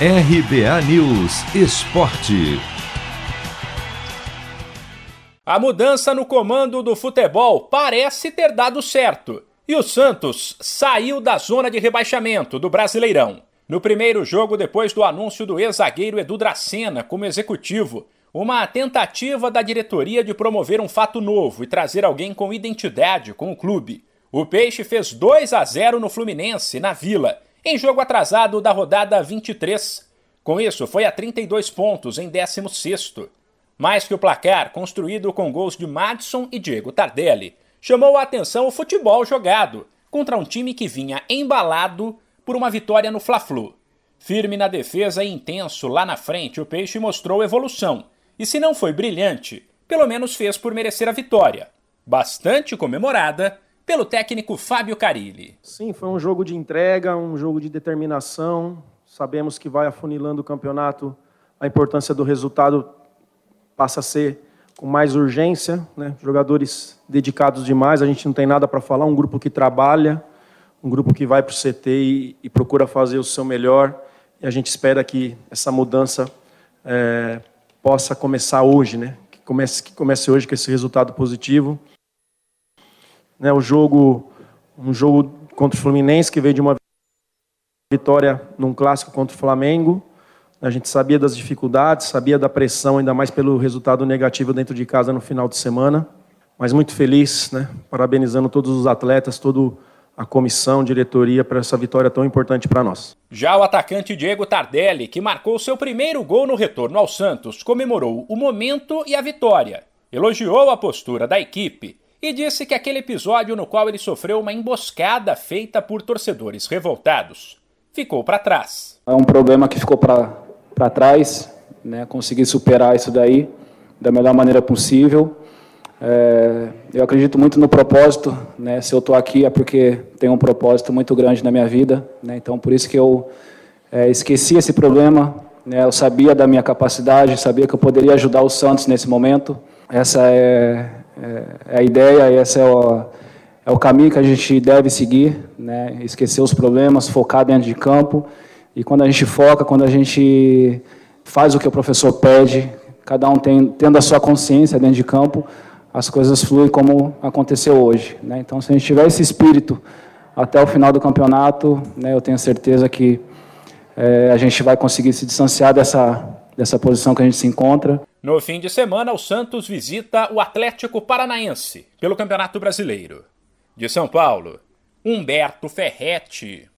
RBA News Esporte. A mudança no comando do futebol parece ter dado certo. E o Santos saiu da zona de rebaixamento do Brasileirão. No primeiro jogo, depois do anúncio do ex-zagueiro Edu Dracena como executivo, uma tentativa da diretoria de promover um fato novo e trazer alguém com identidade com o clube. O Peixe fez 2 a 0 no Fluminense, na Vila, em jogo atrasado da rodada 23. Com isso, foi a 32 pontos em 16º. Mais que o placar, construído com gols de Madison e Diego Tardelli, chamou a atenção o futebol jogado contra um time que vinha embalado por uma vitória no Fla-Flu. Firme na defesa e intenso lá na frente, o Peixe mostrou evolução. E se não foi brilhante, pelo menos fez por merecer a vitória, bastante comemorada pelo técnico Fábio Carilli. Sim, foi um jogo de entrega, um jogo de determinação. Sabemos que vai afunilando o campeonato, a importância do resultado passa a ser com mais urgência, né? jogadores dedicados demais, a gente não tem nada para falar, um grupo que trabalha, um grupo que vai para o CT e, e, procura fazer o seu melhor, e a gente espera que essa mudança é, possa começar hoje, né? que, comece, que comece hoje com esse resultado positivo né, o jogo, um jogo contra o Fluminense que veio de uma vitória num clássico contra o Flamengo. A gente sabia das dificuldades, sabia da pressão, ainda mais pelo resultado negativo dentro de casa no final de semana. Mas muito feliz, né? parabenizando todos os atletas, toda a comissão, diretoria, para essa vitória tão importante para nós. Já o atacante Diego Tardelli, que marcou seu primeiro gol no retorno ao Santos, comemorou o momento e a vitória. Elogiou a postura da equipe e disse que aquele episódio no qual ele sofreu uma emboscada feita por torcedores revoltados ficou para trás. É um problema que ficou para trás, né? consegui superar isso daí da melhor maneira possível. É, eu acredito muito no propósito, né? se eu estou aqui é porque tem um propósito muito grande na minha vida, né? então por isso que eu é, esqueci esse problema, né? eu sabia da minha capacidade, sabia que eu poderia ajudar o Santos nesse momento. Essa é, é, a ideia esse é o, é o caminho que a gente deve seguir, né? esquecer os problemas, focar dentro de campo. E quando a gente foca, quando a gente faz o que o professor pede, cada um tem, tendo a sua consciência dentro de campo, as coisas fluem como aconteceu hoje. Né? Então, se a gente tiver esse espírito até o final do campeonato, né, eu tenho certeza que é, a gente vai conseguir se distanciar dessa, dessa posição que a gente se encontra. No fim de semana, o Santos visita o Atlético Paranaense pelo Campeonato Brasileiro. De São Paulo, Humberto Ferretti.